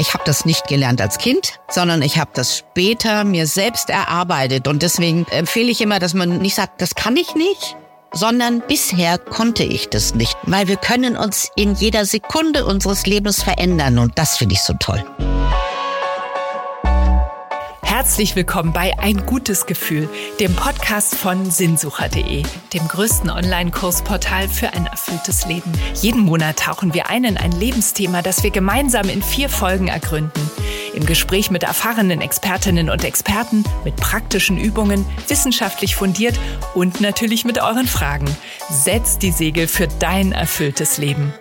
Ich habe das nicht gelernt als Kind, sondern ich habe das später mir selbst erarbeitet. Und deswegen empfehle ich immer, dass man nicht sagt, das kann ich nicht, sondern bisher konnte ich das nicht, weil wir können uns in jeder Sekunde unseres Lebens verändern und das finde ich so toll. Herzlich willkommen bei Ein gutes Gefühl, dem Podcast von sinnsucher.de, dem größten Online-Kursportal für ein erfülltes Leben. Jeden Monat tauchen wir ein in ein Lebensthema, das wir gemeinsam in vier Folgen ergründen. Im Gespräch mit erfahrenen Expertinnen und Experten, mit praktischen Übungen, wissenschaftlich fundiert und natürlich mit euren Fragen. Setzt die Segel für dein erfülltes Leben.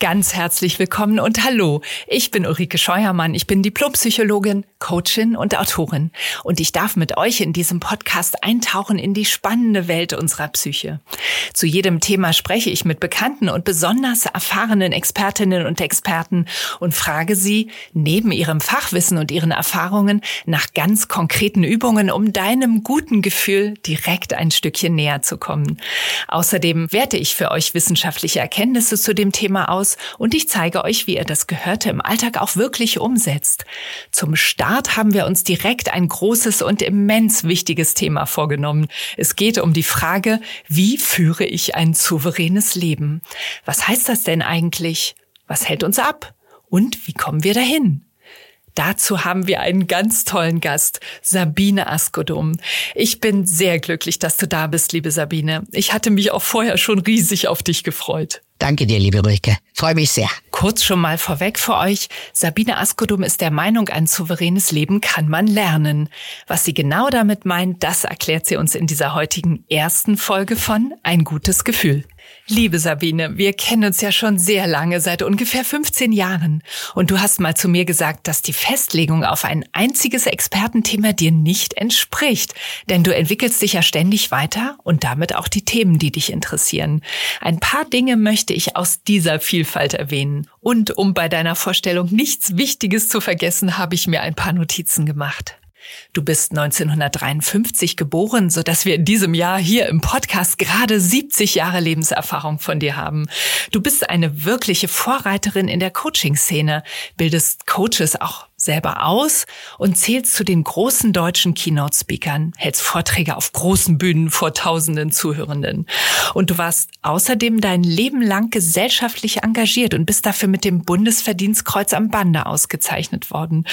Ganz herzlich willkommen und hallo. Ich bin Ulrike Scheuermann. Ich bin Diplompsychologin, Coachin und Autorin. Und ich darf mit euch in diesem Podcast eintauchen in die spannende Welt unserer Psyche. Zu jedem Thema spreche ich mit bekannten und besonders erfahrenen Expertinnen und Experten und frage sie neben ihrem Fachwissen und ihren Erfahrungen nach ganz konkreten Übungen, um deinem guten Gefühl direkt ein Stückchen näher zu kommen. Außerdem werte ich für euch wissenschaftliche Erkenntnisse zu dem Thema aus, aus und ich zeige euch, wie ihr das Gehörte im Alltag auch wirklich umsetzt. Zum Start haben wir uns direkt ein großes und immens wichtiges Thema vorgenommen. Es geht um die Frage, wie führe ich ein souveränes Leben? Was heißt das denn eigentlich? Was hält uns ab? Und wie kommen wir dahin? Dazu haben wir einen ganz tollen Gast, Sabine Askodum. Ich bin sehr glücklich, dass du da bist, liebe Sabine. Ich hatte mich auch vorher schon riesig auf dich gefreut. Danke dir, liebe Ulrike. Freue mich sehr. Kurz schon mal vorweg für euch. Sabine Askodum ist der Meinung, ein souveränes Leben kann man lernen. Was sie genau damit meint, das erklärt sie uns in dieser heutigen ersten Folge von Ein gutes Gefühl. Liebe Sabine, wir kennen uns ja schon sehr lange, seit ungefähr 15 Jahren. Und du hast mal zu mir gesagt, dass die Festlegung auf ein einziges Expertenthema dir nicht entspricht. Denn du entwickelst dich ja ständig weiter und damit auch die Themen, die dich interessieren. Ein paar Dinge möchte ich aus dieser Vielfalt erwähnen. Und um bei deiner Vorstellung nichts Wichtiges zu vergessen, habe ich mir ein paar Notizen gemacht. Du bist 1953 geboren, so dass wir in diesem Jahr hier im Podcast gerade 70 Jahre Lebenserfahrung von dir haben. Du bist eine wirkliche Vorreiterin in der Coaching-Szene, bildest Coaches auch selber aus und zählst zu den großen deutschen Keynote-Speakern, hältst Vorträge auf großen Bühnen vor tausenden Zuhörenden. Und du warst außerdem dein Leben lang gesellschaftlich engagiert und bist dafür mit dem Bundesverdienstkreuz am Bande ausgezeichnet worden.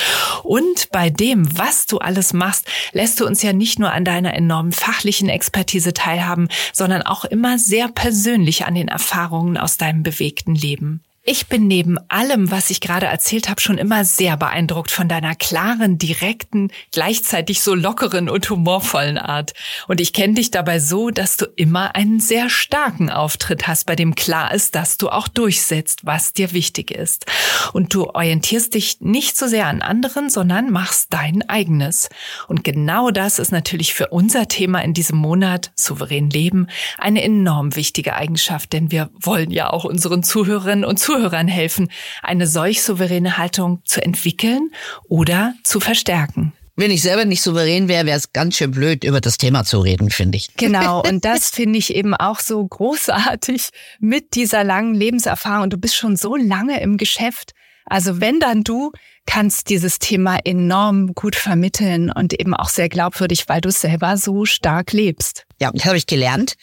Und bei dem, was du alles machst, lässt du uns ja nicht nur an deiner enormen fachlichen Expertise teilhaben, sondern auch immer sehr persönlich an den Erfahrungen aus deinem bewegten Leben. Ich bin neben allem, was ich gerade erzählt habe, schon immer sehr beeindruckt von deiner klaren, direkten, gleichzeitig so lockeren und humorvollen Art. Und ich kenne dich dabei so, dass du immer einen sehr starken Auftritt hast, bei dem klar ist, dass du auch durchsetzt, was dir wichtig ist. Und du orientierst dich nicht so sehr an anderen, sondern machst dein eigenes. Und genau das ist natürlich für unser Thema in diesem Monat, souverän leben, eine enorm wichtige Eigenschaft, denn wir wollen ja auch unseren Zuhörerinnen und Zuhörern Zuhörern helfen, eine solch souveräne Haltung zu entwickeln oder zu verstärken. Wenn ich selber nicht souverän wäre, wäre es ganz schön blöd, über das Thema zu reden, finde ich. Genau, und das finde ich eben auch so großartig mit dieser langen Lebenserfahrung. Du bist schon so lange im Geschäft. Also wenn dann du kannst dieses Thema enorm gut vermitteln und eben auch sehr glaubwürdig, weil du selber so stark lebst. Ja, das habe ich gelernt.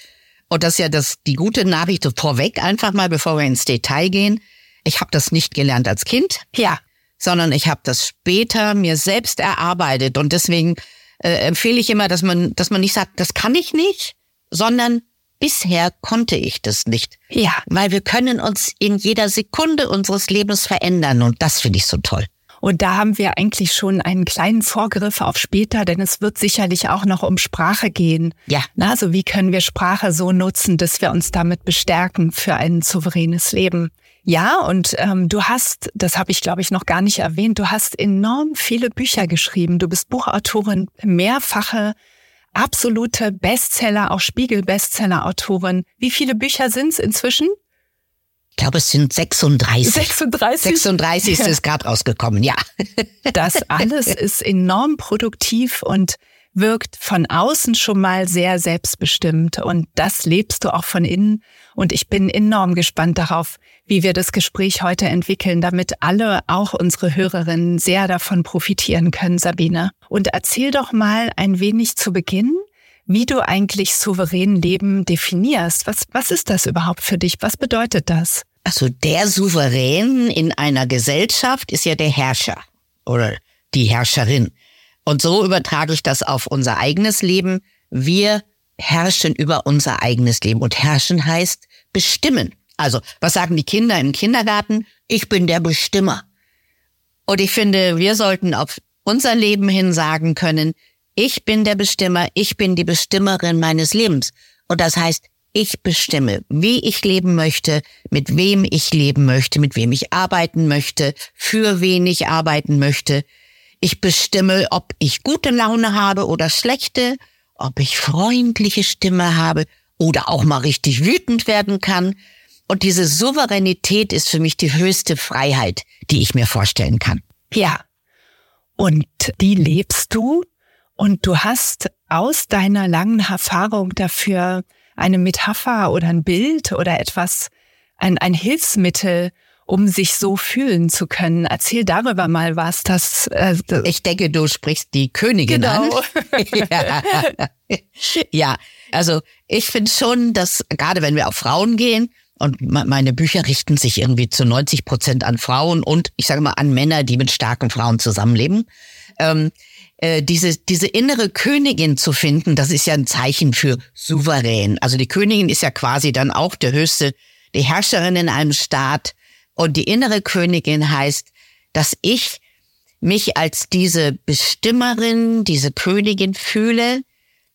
Und das ist ja das, die gute Nachricht vorweg, einfach mal, bevor wir ins Detail gehen. Ich habe das nicht gelernt als Kind. Ja. Sondern ich habe das später mir selbst erarbeitet. Und deswegen äh, empfehle ich immer, dass man, dass man nicht sagt, das kann ich nicht, sondern bisher konnte ich das nicht. Ja. Weil wir können uns in jeder Sekunde unseres Lebens verändern. Und das finde ich so toll. Und da haben wir eigentlich schon einen kleinen Vorgriff auf später, denn es wird sicherlich auch noch um Sprache gehen. Ja. Also wie können wir Sprache so nutzen, dass wir uns damit bestärken für ein souveränes Leben? Ja, und ähm, du hast, das habe ich glaube ich noch gar nicht erwähnt, du hast enorm viele Bücher geschrieben. Du bist Buchautorin, mehrfache absolute Bestseller, auch Spiegel-Bestseller-Autorin. Wie viele Bücher sind's inzwischen? Ich glaube, es sind 36. 36? 36 ist es gerade rausgekommen, ja. Das alles ist enorm produktiv und wirkt von außen schon mal sehr selbstbestimmt und das lebst du auch von innen. Und ich bin enorm gespannt darauf, wie wir das Gespräch heute entwickeln, damit alle, auch unsere Hörerinnen, sehr davon profitieren können, Sabine. Und erzähl doch mal ein wenig zu Beginn, wie du eigentlich souverän Leben definierst. Was, was ist das überhaupt für dich? Was bedeutet das? Also der Souverän in einer Gesellschaft ist ja der Herrscher oder die Herrscherin. Und so übertrage ich das auf unser eigenes Leben. Wir herrschen über unser eigenes Leben. Und herrschen heißt bestimmen. Also, was sagen die Kinder im Kindergarten? Ich bin der Bestimmer. Und ich finde, wir sollten auf unser Leben hin sagen können, ich bin der Bestimmer, ich bin die Bestimmerin meines Lebens. Und das heißt, ich bestimme, wie ich leben möchte, mit wem ich leben möchte, mit wem ich arbeiten möchte, für wen ich arbeiten möchte. Ich bestimme, ob ich gute Laune habe oder schlechte, ob ich freundliche Stimme habe oder auch mal richtig wütend werden kann. Und diese Souveränität ist für mich die höchste Freiheit, die ich mir vorstellen kann. Ja. Und die lebst du und du hast aus deiner langen Erfahrung dafür eine Metapher oder ein Bild oder etwas, ein, ein Hilfsmittel, um sich so fühlen zu können. Erzähl darüber mal was. Das, äh, ich denke, du sprichst die Königin genau. an. ja. ja, also ich finde schon, dass gerade wenn wir auf Frauen gehen, und meine Bücher richten sich irgendwie zu 90 Prozent an Frauen und ich sage mal an Männer, die mit starken Frauen zusammenleben. Ähm, äh, diese, diese innere Königin zu finden, das ist ja ein Zeichen für souverän. Also die Königin ist ja quasi dann auch der höchste, die Herrscherin in einem Staat, und die innere Königin heißt, dass ich mich als diese Bestimmerin, diese Königin fühle.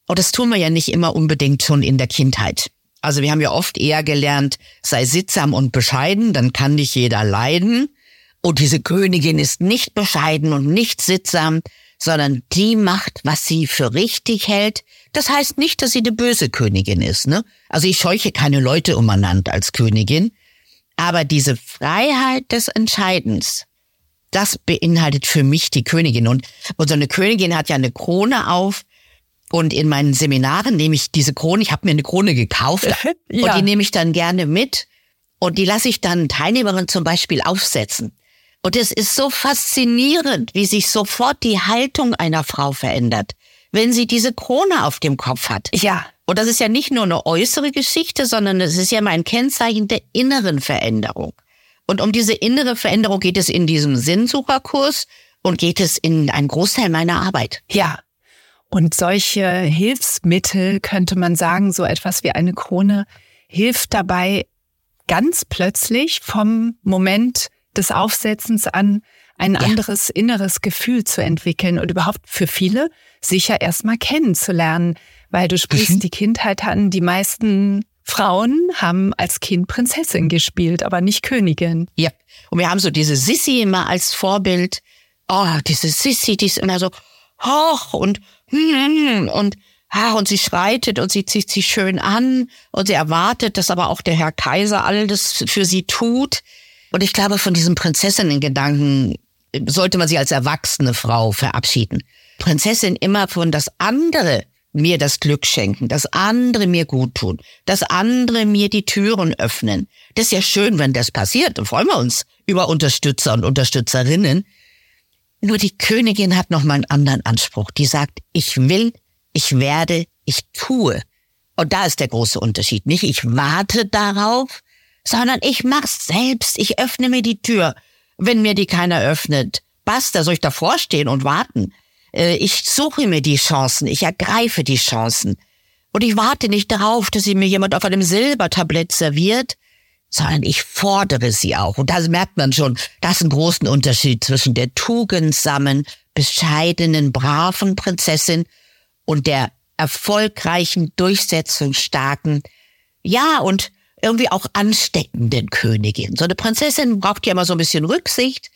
Und das tun wir ja nicht immer unbedingt schon in der Kindheit. Also wir haben ja oft eher gelernt, sei sittsam und bescheiden, dann kann nicht jeder leiden. Und diese Königin ist nicht bescheiden und nicht sittsam, sondern die macht, was sie für richtig hält. Das heißt nicht, dass sie eine böse Königin ist. Ne? Also ich scheuche keine Leute umeinander als Königin, aber diese Freiheit des Entscheidens, das beinhaltet für mich die Königin. Und, und so eine Königin hat ja eine Krone auf. Und in meinen Seminaren nehme ich diese Krone, ich habe mir eine Krone gekauft ja. und die nehme ich dann gerne mit. Und die lasse ich dann Teilnehmerinnen zum Beispiel aufsetzen. Und es ist so faszinierend, wie sich sofort die Haltung einer Frau verändert, wenn sie diese Krone auf dem Kopf hat. Ja. Und das ist ja nicht nur eine äußere Geschichte, sondern es ist ja mal ein Kennzeichen der inneren Veränderung. Und um diese innere Veränderung geht es in diesem Sinnsucherkurs und geht es in einen Großteil meiner Arbeit. Ja. Und solche Hilfsmittel könnte man sagen, so etwas wie eine Krone hilft dabei, ganz plötzlich vom Moment des Aufsetzens an ein ja. anderes inneres Gefühl zu entwickeln und überhaupt für viele sicher erstmal kennenzulernen, weil du sprichst mhm. die Kindheit an. Die meisten Frauen haben als Kind Prinzessin gespielt, aber nicht Königin. Ja. Und wir haben so diese Sissi immer als Vorbild. Oh, diese Sissi, die ist immer so hoch und und ah, und sie schreitet und sie zieht sich schön an und sie erwartet, dass aber auch der Herr Kaiser alles für sie tut. Und ich glaube, von diesem Prinzessinnen-Gedanken sollte man sich als erwachsene Frau verabschieden. Prinzessin immer von das andere mir das Glück schenken, dass andere mir gut tun, dass andere mir die Türen öffnen. Das ist ja schön, wenn das passiert. Dann freuen wir uns über Unterstützer und Unterstützerinnen. Nur die Königin hat noch mal einen anderen Anspruch. Die sagt, ich will, ich werde, ich tue. Und da ist der große Unterschied. Nicht ich warte darauf, sondern ich mach's selbst. Ich öffne mir die Tür. Wenn mir die keiner öffnet, basta, soll ich davor stehen und warten? Äh, ich suche mir die Chancen, ich ergreife die Chancen. Und ich warte nicht darauf, dass sie mir jemand auf einem Silbertablett serviert, sondern ich fordere sie auch. Und da merkt man schon, das ist ein großen Unterschied zwischen der tugendsamen, bescheidenen, braven Prinzessin und der erfolgreichen, durchsetzungsstarken, ja, und irgendwie auch ansteckenden Königin. So eine Prinzessin braucht ja immer so ein bisschen Rücksicht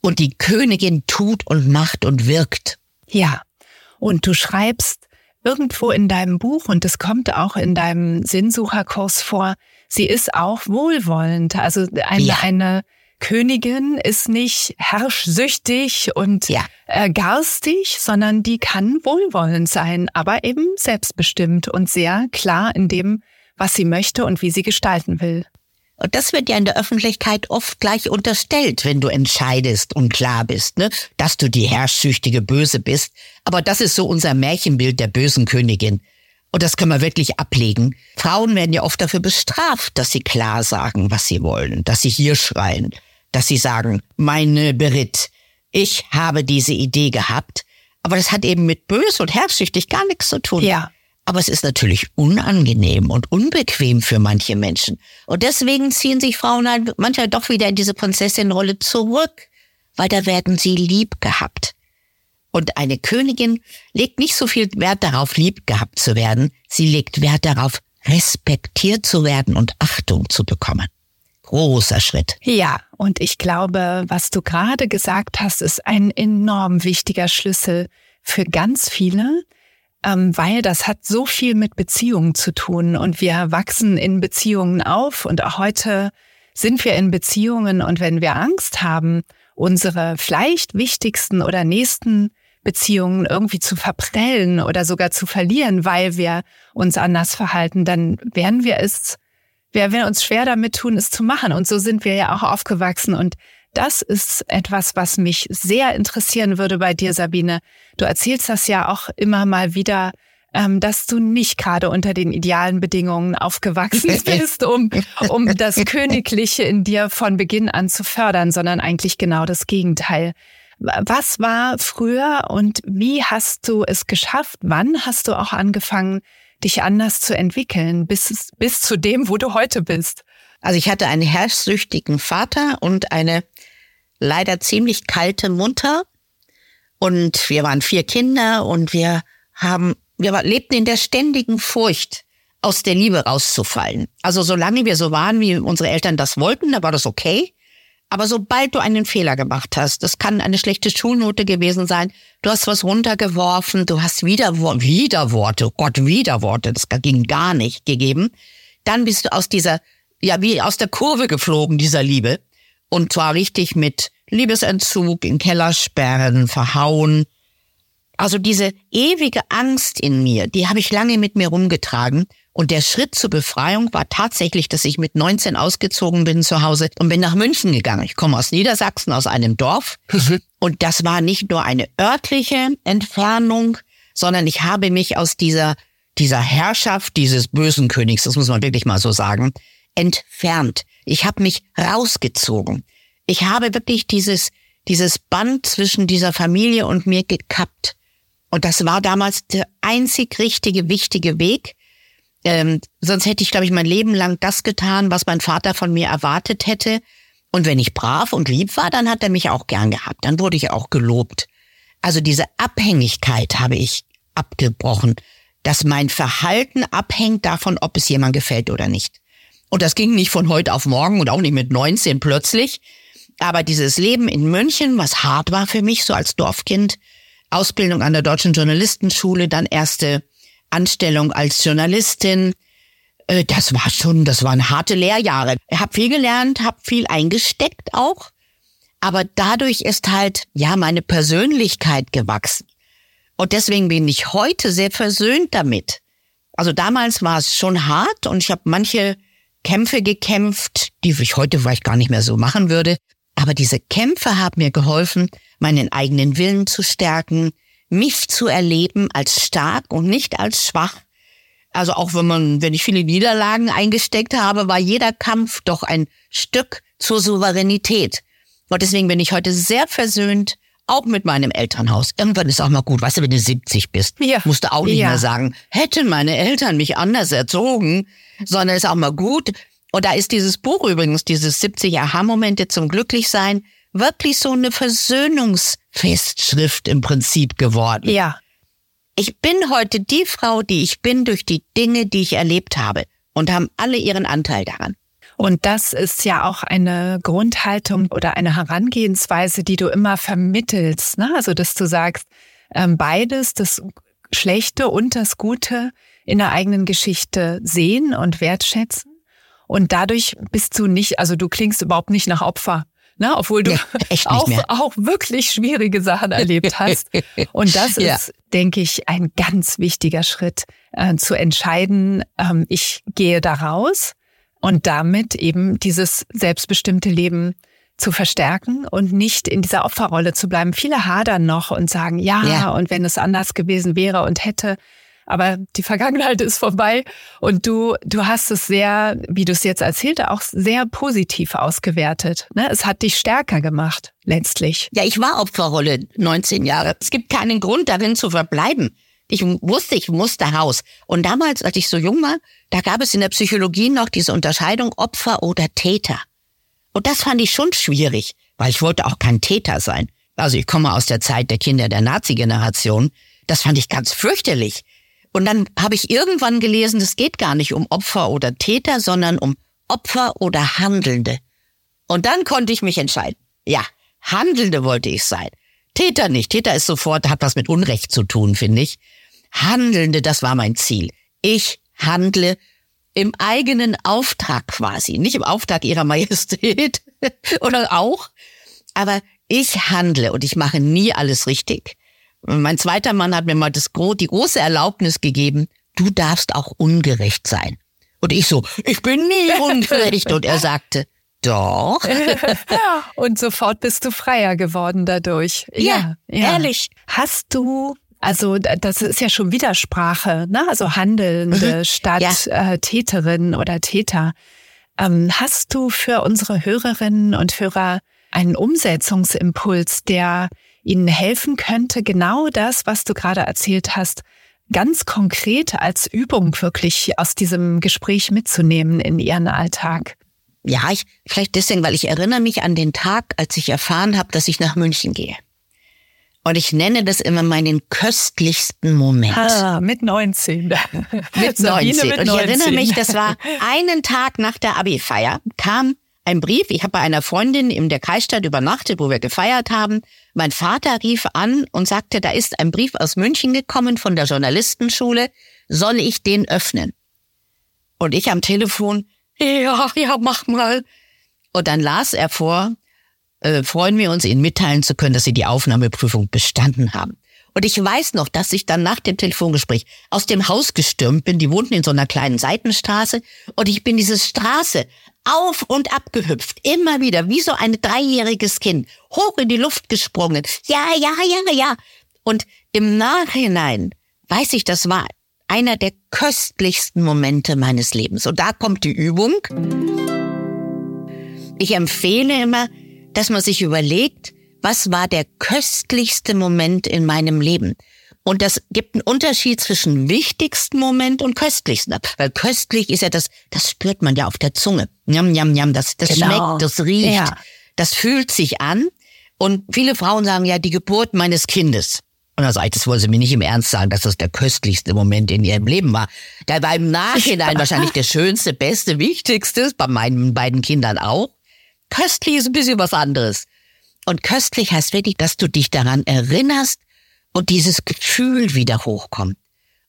und die Königin tut und macht und wirkt. Ja. Und du schreibst irgendwo in deinem Buch, und es kommt auch in deinem Sinnsucherkurs vor, sie ist auch wohlwollend, also eine, ja. eine Königin ist nicht herrschsüchtig und ja. äh, garstig, sondern die kann wohlwollend sein, aber eben selbstbestimmt und sehr klar in dem, was sie möchte und wie sie gestalten will. Und das wird ja in der Öffentlichkeit oft gleich unterstellt, wenn du entscheidest und klar bist, ne? dass du die herrschsüchtige Böse bist. Aber das ist so unser Märchenbild der bösen Königin. Und das können wir wirklich ablegen. Frauen werden ja oft dafür bestraft, dass sie klar sagen, was sie wollen, dass sie hier schreien, dass sie sagen, meine Berit, ich habe diese Idee gehabt. Aber das hat eben mit bös und herrschsüchtig gar nichts zu tun. Ja. Aber es ist natürlich unangenehm und unbequem für manche Menschen. Und deswegen ziehen sich Frauen halt manchmal doch wieder in diese Prinzessinrolle zurück, weil da werden sie lieb gehabt. Und eine Königin legt nicht so viel Wert darauf, lieb gehabt zu werden. Sie legt Wert darauf, respektiert zu werden und Achtung zu bekommen. Großer Schritt. Ja, und ich glaube, was du gerade gesagt hast, ist ein enorm wichtiger Schlüssel für ganz viele, ähm, weil das hat so viel mit Beziehungen zu tun und wir wachsen in Beziehungen auf und auch heute sind wir in Beziehungen und wenn wir Angst haben, unsere vielleicht wichtigsten oder nächsten Beziehungen irgendwie zu verprellen oder sogar zu verlieren, weil wir uns anders verhalten, dann werden wir es, werden wir uns schwer damit tun, es zu machen. Und so sind wir ja auch aufgewachsen und das ist etwas, was mich sehr interessieren würde bei dir, Sabine. Du erzählst das ja auch immer mal wieder, ähm, dass du nicht gerade unter den idealen Bedingungen aufgewachsen bist, um, um das Königliche in dir von Beginn an zu fördern, sondern eigentlich genau das Gegenteil. Was war früher und wie hast du es geschafft? Wann hast du auch angefangen, dich anders zu entwickeln, bis, bis zu dem, wo du heute bist? Also ich hatte einen herrschsüchtigen Vater und eine leider ziemlich kalte Mutter. Und wir waren vier Kinder und wir haben, wir lebten in der ständigen Furcht, aus der Liebe rauszufallen. Also solange wir so waren, wie unsere Eltern das wollten, da war das okay. Aber sobald du einen Fehler gemacht hast, das kann eine schlechte Schulnote gewesen sein, du hast was runtergeworfen, du hast wieder Widerworte, oh Gott, Widerworte, das ging gar nicht gegeben, dann bist du aus dieser, ja, wie aus der Kurve geflogen, dieser Liebe. Und zwar richtig mit Liebesentzug, in Keller sperren, verhauen. Also diese ewige Angst in mir, die habe ich lange mit mir rumgetragen. Und der Schritt zur Befreiung war tatsächlich, dass ich mit 19 ausgezogen bin zu Hause und bin nach München gegangen. Ich komme aus Niedersachsen, aus einem Dorf. Und das war nicht nur eine örtliche Entfernung, sondern ich habe mich aus dieser, dieser Herrschaft dieses bösen Königs, das muss man wirklich mal so sagen, entfernt. Ich habe mich rausgezogen. Ich habe wirklich dieses, dieses Band zwischen dieser Familie und mir gekappt. Und das war damals der einzig richtige, wichtige Weg. Ähm, sonst hätte ich, glaube ich, mein Leben lang das getan, was mein Vater von mir erwartet hätte. Und wenn ich brav und lieb war, dann hat er mich auch gern gehabt. Dann wurde ich auch gelobt. Also diese Abhängigkeit habe ich abgebrochen, dass mein Verhalten abhängt davon, ob es jemand gefällt oder nicht. Und das ging nicht von heute auf morgen und auch nicht mit 19 plötzlich. Aber dieses Leben in München, was hart war für mich, so als Dorfkind, Ausbildung an der Deutschen Journalistenschule, dann erste Anstellung als Journalistin, äh, das war schon, das waren harte Lehrjahre. Ich habe viel gelernt, habe viel eingesteckt auch. Aber dadurch ist halt, ja, meine Persönlichkeit gewachsen. Und deswegen bin ich heute sehr versöhnt damit. Also damals war es schon hart und ich habe manche Kämpfe gekämpft, die ich heute vielleicht gar nicht mehr so machen würde. Aber diese Kämpfe haben mir geholfen, meinen eigenen Willen zu stärken, mich zu erleben als stark und nicht als schwach. Also auch wenn man, wenn ich viele Niederlagen eingesteckt habe, war jeder Kampf doch ein Stück zur Souveränität. Und deswegen bin ich heute sehr versöhnt, auch mit meinem Elternhaus. Irgendwann ist auch mal gut, weißt du, wenn du 70 bist, ja. musst du auch nicht ja. mehr sagen, hätten meine Eltern mich anders erzogen, sondern ist auch mal gut. Und da ist dieses Buch übrigens, dieses 70 Aha-Momente zum Glücklichsein, wirklich so eine Versöhnungsfestschrift im Prinzip geworden. Ja. Ich bin heute die Frau, die ich bin durch die Dinge, die ich erlebt habe und haben alle ihren Anteil daran. Und das ist ja auch eine Grundhaltung oder eine Herangehensweise, die du immer vermittelst. Ne? Also, dass du sagst, ähm, beides, das Schlechte und das Gute in der eigenen Geschichte sehen und wertschätzen. Und dadurch bist du nicht, also du klingst überhaupt nicht nach Opfer. ne? obwohl du ja, auch, auch wirklich schwierige Sachen erlebt hast. Und das ja. ist, denke ich, ein ganz wichtiger Schritt, äh, zu entscheiden, ähm, ich gehe da raus und damit eben dieses selbstbestimmte Leben zu verstärken und nicht in dieser Opferrolle zu bleiben. Viele hadern noch und sagen, ja, ja, und wenn es anders gewesen wäre und hätte. Aber die Vergangenheit ist vorbei und du, du hast es sehr, wie du es jetzt erzählte, auch sehr positiv ausgewertet. Ne? Es hat dich stärker gemacht, letztlich. Ja, ich war Opferrolle 19 Jahre. Es gibt keinen Grund darin zu verbleiben. Ich wusste, ich musste raus. Und damals, als ich so jung war, da gab es in der Psychologie noch diese Unterscheidung Opfer oder Täter. Und das fand ich schon schwierig, weil ich wollte auch kein Täter sein. Also ich komme aus der Zeit der Kinder der Nazi-Generation. Das fand ich ganz fürchterlich. Und dann habe ich irgendwann gelesen, es geht gar nicht um Opfer oder Täter, sondern um Opfer oder Handelnde. Und dann konnte ich mich entscheiden. Ja, Handelnde wollte ich sein. Täter nicht. Täter ist sofort, hat was mit Unrecht zu tun, finde ich. Handelnde, das war mein Ziel. Ich handle im eigenen Auftrag quasi, nicht im Auftrag ihrer Majestät oder auch, aber ich handle und ich mache nie alles richtig. Mein zweiter Mann hat mir mal das, die große Erlaubnis gegeben, du darfst auch ungerecht sein. Und ich so, ich bin nie ungerecht. Und er sagte, doch. und sofort bist du freier geworden dadurch. Ja, ja, ehrlich. Hast du also das ist ja schon Widersprache, ne? Also Handelnde mhm. statt ja. äh, Täterin oder Täter. Ähm, hast du für unsere Hörerinnen und Hörer einen Umsetzungsimpuls, der ihnen helfen könnte, genau das, was du gerade erzählt hast, ganz konkret als Übung wirklich aus diesem Gespräch mitzunehmen in ihren Alltag? Ja, ich, vielleicht deswegen, weil ich erinnere mich an den Tag, als ich erfahren habe, dass ich nach München gehe. Und ich nenne das immer meinen köstlichsten Moment. Ah, mit 19. mit 19. Mit und ich erinnere mich, das war einen Tag nach der Abi-Feier, kam ein Brief. Ich habe bei einer Freundin in der Kreisstadt übernachtet, wo wir gefeiert haben. Mein Vater rief an und sagte, da ist ein Brief aus München gekommen von der Journalistenschule. Soll ich den öffnen? Und ich am Telefon, ja, ja, mach mal. Und dann las er vor, äh, freuen wir uns, Ihnen mitteilen zu können, dass Sie die Aufnahmeprüfung bestanden haben. Und ich weiß noch, dass ich dann nach dem Telefongespräch aus dem Haus gestürmt bin. Die wohnten in so einer kleinen Seitenstraße. Und ich bin diese Straße auf und ab gehüpft. Immer wieder, wie so ein dreijähriges Kind. Hoch in die Luft gesprungen. Ja, ja, ja, ja. Und im Nachhinein weiß ich, das war einer der köstlichsten Momente meines Lebens. Und da kommt die Übung. Ich empfehle immer, dass man sich überlegt, was war der köstlichste Moment in meinem Leben? Und das gibt einen Unterschied zwischen wichtigsten Moment und köstlichsten. Weil köstlich ist ja das, das spürt man ja auf der Zunge. Njam, njam, njam, das, das genau. schmeckt, das riecht, ja. das fühlt sich an. Und viele Frauen sagen ja, die Geburt meines Kindes. Und da sage ich, das wollen sie mir nicht im Ernst sagen, dass das der köstlichste Moment in ihrem Leben war. Da war im Nachhinein wahrscheinlich der schönste, beste, wichtigste, bei meinen beiden Kindern auch. Köstlich ist ein bisschen was anderes. Und köstlich heißt wirklich, dass du dich daran erinnerst und dieses Gefühl wieder hochkommt.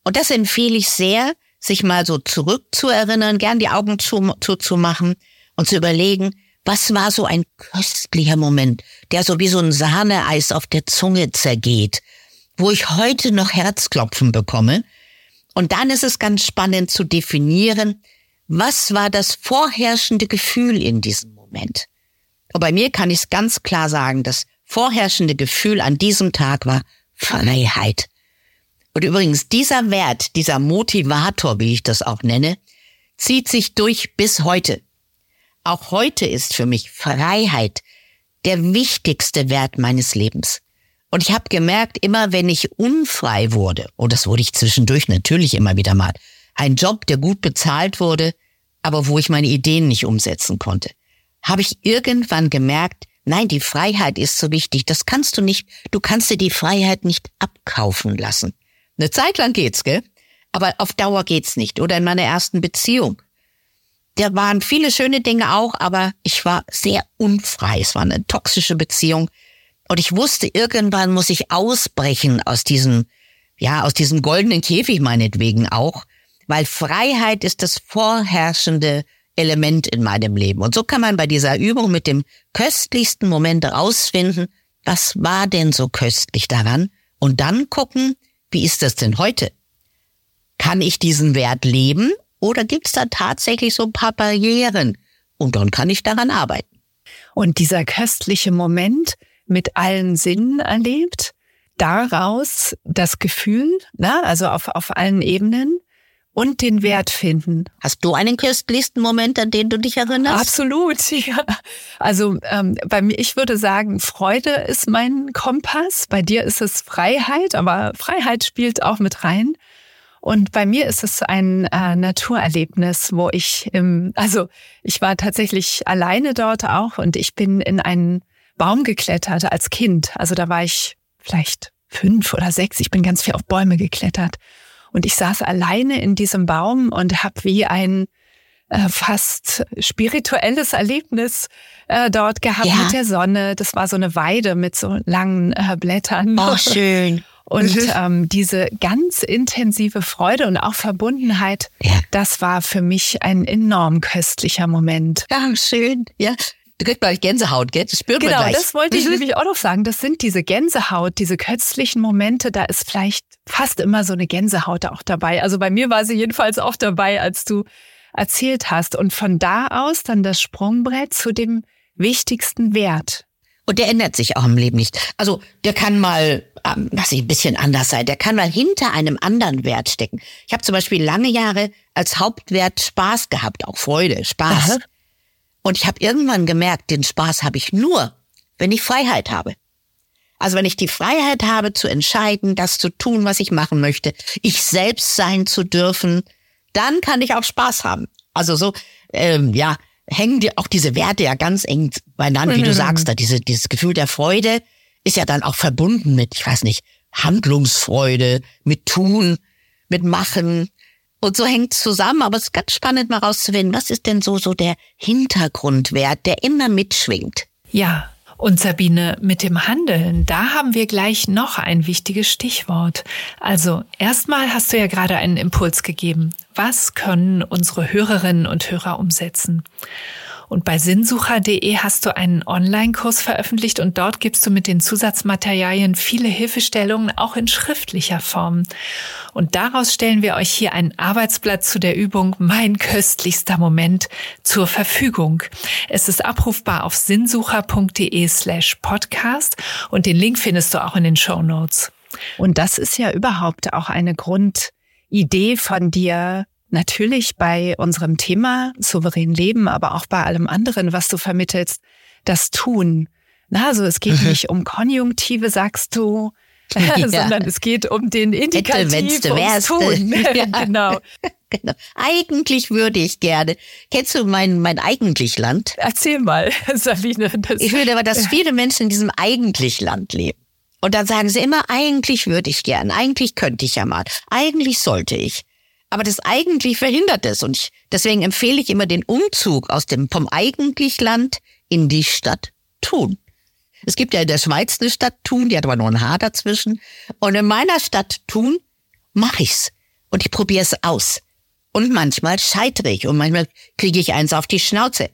Und das empfehle ich sehr, sich mal so zurückzuerinnern, gern die Augen zuzumachen zu und zu überlegen, was war so ein köstlicher Moment, der so wie so ein Sahneeis auf der Zunge zergeht, wo ich heute noch Herzklopfen bekomme. Und dann ist es ganz spannend zu definieren, was war das vorherrschende Gefühl in diesem Moment. Und bei mir kann ich es ganz klar sagen, das vorherrschende Gefühl an diesem Tag war Freiheit. Und übrigens, dieser Wert, dieser Motivator, wie ich das auch nenne, zieht sich durch bis heute. Auch heute ist für mich Freiheit der wichtigste Wert meines Lebens. Und ich habe gemerkt, immer wenn ich unfrei wurde, und das wurde ich zwischendurch natürlich immer wieder mal, ein Job, der gut bezahlt wurde, aber wo ich meine Ideen nicht umsetzen konnte, habe ich irgendwann gemerkt, nein, die Freiheit ist so wichtig. Das kannst du nicht, du kannst dir die Freiheit nicht abkaufen lassen. Eine Zeit lang geht's, gell? Aber auf Dauer geht's nicht. Oder in meiner ersten Beziehung. Da waren viele schöne Dinge auch, aber ich war sehr unfrei. Es war eine toxische Beziehung. Und ich wusste, irgendwann muss ich ausbrechen aus diesem, ja, aus diesem goldenen Käfig meinetwegen auch. Weil Freiheit ist das vorherrschende Element in meinem Leben. Und so kann man bei dieser Übung mit dem köstlichsten Moment rausfinden, was war denn so köstlich daran? Und dann gucken, wie ist das denn heute? Kann ich diesen Wert leben oder gibt's da tatsächlich so ein paar Barrieren? Und dann kann ich daran arbeiten. Und dieser köstliche Moment mit allen Sinnen erlebt, daraus das Gefühl, na, also auf, auf allen Ebenen, und den Wert finden. Hast du einen köstlichsten Moment, an den du dich erinnerst? Absolut, ja. Also ähm, bei mir, ich würde sagen, Freude ist mein Kompass. Bei dir ist es Freiheit, aber Freiheit spielt auch mit rein. Und bei mir ist es ein äh, Naturerlebnis, wo ich, im, also ich war tatsächlich alleine dort auch und ich bin in einen Baum geklettert als Kind. Also da war ich vielleicht fünf oder sechs. Ich bin ganz viel auf Bäume geklettert. Und ich saß alleine in diesem Baum und habe wie ein äh, fast spirituelles Erlebnis äh, dort gehabt ja. mit der Sonne. Das war so eine Weide mit so langen äh, Blättern. Oh, schön. Und mhm. ähm, diese ganz intensive Freude und auch Verbundenheit, ja. das war für mich ein enorm köstlicher Moment. Ja, schön. Ja, Du kriegst gleich Gänsehaut, gell? Das spürt genau, man gleich. das wollte ich mhm. nämlich auch noch sagen. Das sind diese Gänsehaut, diese köstlichen Momente. Da ist vielleicht fast immer so eine Gänsehaut auch dabei. Also bei mir war sie jedenfalls auch dabei, als du erzählt hast. Und von da aus dann das Sprungbrett zu dem wichtigsten Wert. Und der ändert sich auch im Leben nicht. Also der kann mal, ähm, lass ich ein bisschen anders sein, der kann mal hinter einem anderen Wert stecken. Ich habe zum Beispiel lange Jahre als Hauptwert Spaß gehabt, auch Freude, Spaß. Aha. Und ich habe irgendwann gemerkt, den Spaß habe ich nur, wenn ich Freiheit habe. Also wenn ich die Freiheit habe zu entscheiden, das zu tun, was ich machen möchte, ich selbst sein zu dürfen, dann kann ich auch Spaß haben. Also so, ähm, ja, hängen die, auch diese Werte ja ganz eng beieinander, wie du mhm. sagst, da diese, dieses Gefühl der Freude ist ja dann auch verbunden mit, ich weiß nicht, Handlungsfreude, mit Tun, mit Machen, und so hängt zusammen, aber es ist ganz spannend mal rauszufinden, was ist denn so, so der Hintergrundwert, der immer mitschwingt. Ja, und Sabine, mit dem Handeln, da haben wir gleich noch ein wichtiges Stichwort. Also erstmal hast du ja gerade einen Impuls gegeben. Was können unsere Hörerinnen und Hörer umsetzen? Und bei sinnsucher.de hast du einen Online-Kurs veröffentlicht und dort gibst du mit den Zusatzmaterialien viele Hilfestellungen auch in schriftlicher Form. Und daraus stellen wir euch hier ein Arbeitsblatt zu der Übung Mein köstlichster Moment zur Verfügung. Es ist abrufbar auf sinnsucher.de slash podcast und den Link findest du auch in den Show Notes. Und das ist ja überhaupt auch eine Grundidee von dir, natürlich bei unserem Thema souverän leben, aber auch bei allem anderen, was du vermittelst, das Tun. Na, also es geht mhm. nicht um Konjunktive, sagst du, ja. sondern es geht um den Indikativ, ums Tun. Ja. genau. genau. Eigentlich würde ich gerne. Kennst du mein, mein Eigentlichland? Erzähl mal, Sabine. ich würde aber, dass viele Menschen in diesem Eigentlichland leben. Und dann sagen sie immer, eigentlich würde ich gern, eigentlich könnte ich ja mal, eigentlich sollte ich. Aber das eigentlich verhindert es. Und ich, deswegen empfehle ich immer den Umzug aus dem, vom Eigentlichland in die Stadt Thun. Es gibt ja in der Schweiz eine Stadt Thun, die hat aber nur ein Haar dazwischen. Und in meiner Stadt Thun mache ich's. Und ich probiere es aus. Und manchmal scheitere ich und manchmal kriege ich eins auf die Schnauze.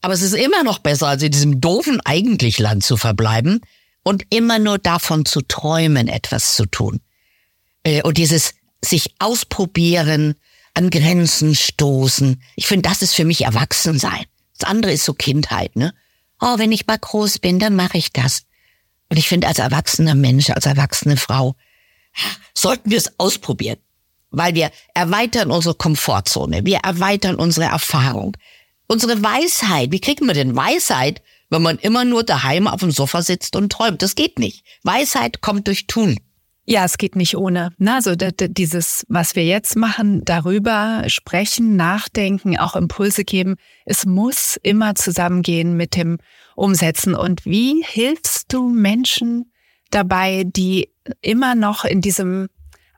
Aber es ist immer noch besser, als in diesem doofen Eigentlichland zu verbleiben und immer nur davon zu träumen, etwas zu tun. Äh, und dieses sich ausprobieren, an Grenzen stoßen. Ich finde, das ist für mich Erwachsensein. Das andere ist so Kindheit, ne? Oh, wenn ich mal groß bin, dann mache ich das. Und ich finde, als erwachsener Mensch, als erwachsene Frau, sollten wir es ausprobieren. Weil wir erweitern unsere Komfortzone, wir erweitern unsere Erfahrung. Unsere Weisheit, wie kriegen wir denn Weisheit, wenn man immer nur daheim auf dem Sofa sitzt und träumt? Das geht nicht. Weisheit kommt durch Tun. Ja, es geht nicht ohne. Na, so dieses, was wir jetzt machen, darüber sprechen, nachdenken, auch Impulse geben, es muss immer zusammengehen mit dem Umsetzen. Und wie hilfst du Menschen dabei, die immer noch in diesem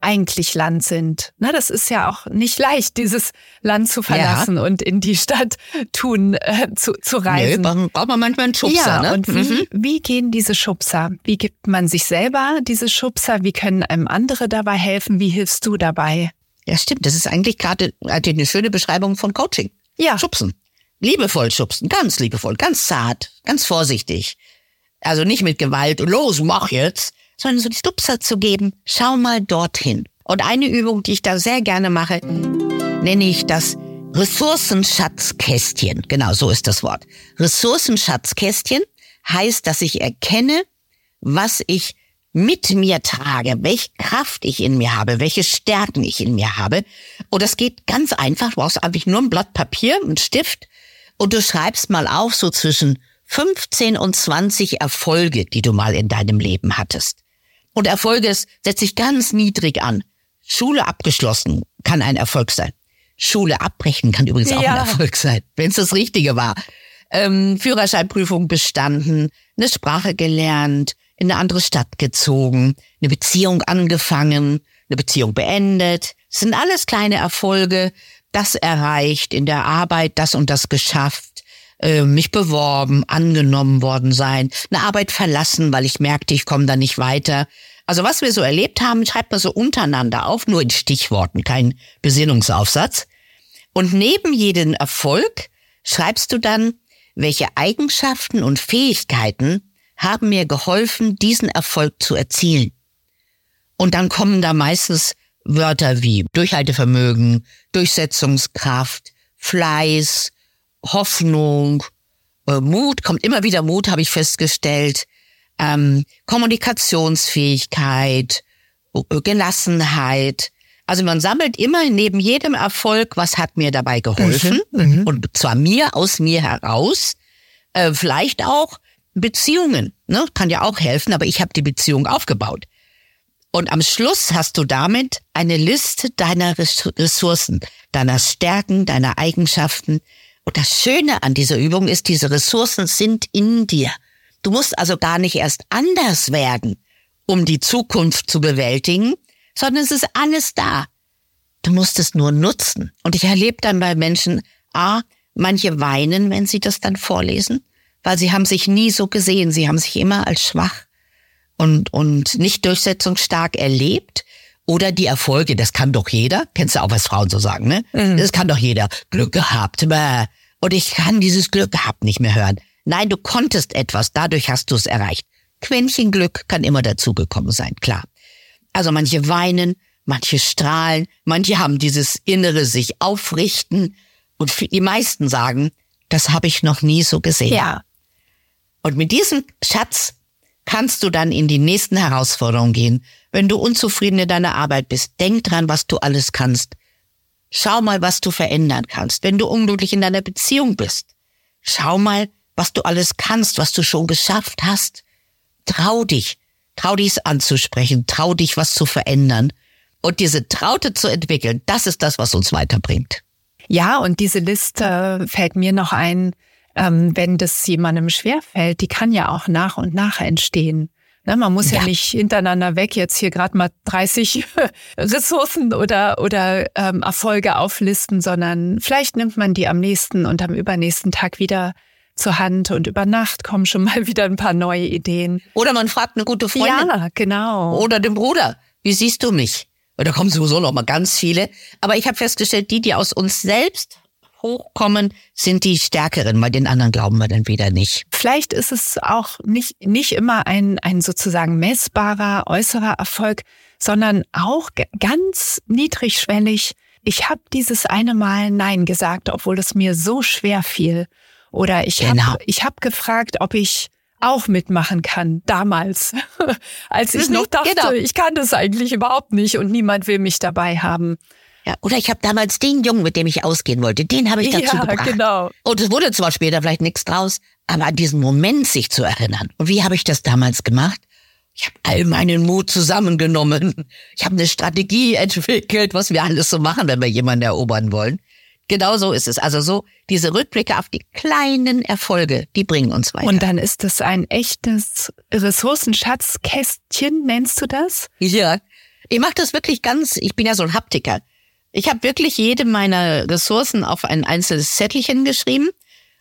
eigentlich Land sind. Na, das ist ja auch nicht leicht, dieses Land zu verlassen ja. und in die Stadt tun äh, zu, zu reisen. Nee, braucht man manchmal einen Schubser. Ja, ne? und wie, mhm. wie gehen diese Schubser? Wie gibt man sich selber diese Schubser? Wie können einem andere dabei helfen? Wie hilfst du dabei? Ja, stimmt. Das ist eigentlich gerade eine schöne Beschreibung von Coaching. Ja. Schubsen. Liebevoll schubsen, ganz liebevoll, ganz zart, ganz vorsichtig. Also nicht mit Gewalt, los, mach jetzt, sondern so die Stupser zu geben, schau mal dorthin. Und eine Übung, die ich da sehr gerne mache, nenne ich das Ressourcenschatzkästchen. Genau, so ist das Wort. Ressourcenschatzkästchen heißt, dass ich erkenne, was ich mit mir trage, welche Kraft ich in mir habe, welche Stärken ich in mir habe. Und das geht ganz einfach. Du brauchst eigentlich nur ein Blatt Papier, einen Stift und du schreibst mal auf so zwischen 15 und 20 Erfolge, die du mal in deinem Leben hattest. Und Erfolge setzt sich ganz niedrig an. Schule abgeschlossen kann ein Erfolg sein. Schule abbrechen kann übrigens auch ja. ein Erfolg sein, wenn es das Richtige war. Ähm, Führerscheinprüfung bestanden, eine Sprache gelernt, in eine andere Stadt gezogen, eine Beziehung angefangen, eine Beziehung beendet. Das sind alles kleine Erfolge, das erreicht, in der Arbeit das und das geschafft, äh, mich beworben, angenommen worden sein, eine Arbeit verlassen, weil ich merkte, ich komme da nicht weiter. Also was wir so erlebt haben, schreibt man so untereinander auf, nur in Stichworten, kein Besinnungsaufsatz. Und neben jedem Erfolg schreibst du dann, welche Eigenschaften und Fähigkeiten haben mir geholfen, diesen Erfolg zu erzielen. Und dann kommen da meistens Wörter wie Durchhaltevermögen, Durchsetzungskraft, Fleiß, Hoffnung, äh, Mut, kommt immer wieder Mut, habe ich festgestellt, ähm, Kommunikationsfähigkeit, Gelassenheit. Also man sammelt immer neben jedem Erfolg, was hat mir dabei geholfen, mhm, mhm. und zwar mir aus mir heraus, äh, vielleicht auch Beziehungen, ne? kann ja auch helfen, aber ich habe die Beziehung aufgebaut. Und am Schluss hast du damit eine Liste deiner Ressourcen, deiner Stärken, deiner Eigenschaften. Und das Schöne an dieser Übung ist, diese Ressourcen sind in dir. Du musst also gar nicht erst anders werden, um die Zukunft zu bewältigen, sondern es ist alles da. Du musst es nur nutzen. Und ich erlebe dann bei Menschen, ah, manche weinen, wenn sie das dann vorlesen, weil sie haben sich nie so gesehen. Sie haben sich immer als schwach und, und nicht durchsetzungsstark erlebt. Oder die Erfolge, das kann doch jeder. Kennst du auch, was Frauen so sagen, ne? Mhm. Das kann doch jeder. Glück gehabt. Bäh. Und ich kann dieses Glück gehabt nicht mehr hören. Nein, du konntest etwas, dadurch hast du es erreicht. Quäntchen Glück kann immer dazugekommen sein, klar. Also manche weinen, manche strahlen, manche haben dieses innere sich aufrichten und die meisten sagen, das habe ich noch nie so gesehen. Ja. Und mit diesem Schatz kannst du dann in die nächsten Herausforderungen gehen. Wenn du unzufrieden in deiner Arbeit bist, denk dran, was du alles kannst. Schau mal, was du verändern kannst. Wenn du unglücklich in deiner Beziehung bist, schau mal, was du alles kannst, was du schon geschafft hast. Trau dich. Trau dich es anzusprechen. Trau dich, was zu verändern. Und diese Traute zu entwickeln, das ist das, was uns weiterbringt. Ja, und diese Liste fällt mir noch ein, ähm, wenn das jemandem schwerfällt, die kann ja auch nach und nach entstehen. Ne, man muss ja. ja. nicht hintereinander weg jetzt hier gerade mal 30 Ressourcen oder, oder ähm, Erfolge auflisten, sondern vielleicht nimmt man die am nächsten und am übernächsten Tag wieder zur Hand und über Nacht kommen schon mal wieder ein paar neue Ideen. Oder man fragt eine gute Freundin. Ja, genau. Oder den Bruder. Wie siehst du mich? Und da kommen sowieso noch mal ganz viele. Aber ich habe festgestellt, die, die aus uns selbst hochkommen, sind die Stärkeren. Bei den anderen glauben wir dann wieder nicht. Vielleicht ist es auch nicht, nicht immer ein, ein sozusagen messbarer äußerer Erfolg, sondern auch ganz niedrigschwellig. Ich habe dieses eine Mal Nein gesagt, obwohl es mir so schwer fiel. Oder ich genau. habe ich hab gefragt, ob ich auch mitmachen kann, damals, als ich mhm, noch dachte, genau. ich kann das eigentlich überhaupt nicht und niemand will mich dabei haben. Ja, oder ich habe damals den Jungen, mit dem ich ausgehen wollte, den habe ich dazu ja, gebracht. Genau. Und es wurde zwar später vielleicht nichts draus, aber an diesen Moment sich zu erinnern. Und wie habe ich das damals gemacht? Ich habe all meinen Mut zusammengenommen. Ich habe eine Strategie entwickelt, was wir alles so machen, wenn wir jemanden erobern wollen. Genau so ist es. Also so diese Rückblicke auf die kleinen Erfolge, die bringen uns weiter. Und dann ist es ein echtes Ressourcenschatzkästchen, nennst du das? Ja. Ich mache das wirklich ganz, ich bin ja so ein Haptiker. Ich habe wirklich jede meiner Ressourcen auf ein einzelnes Zettelchen geschrieben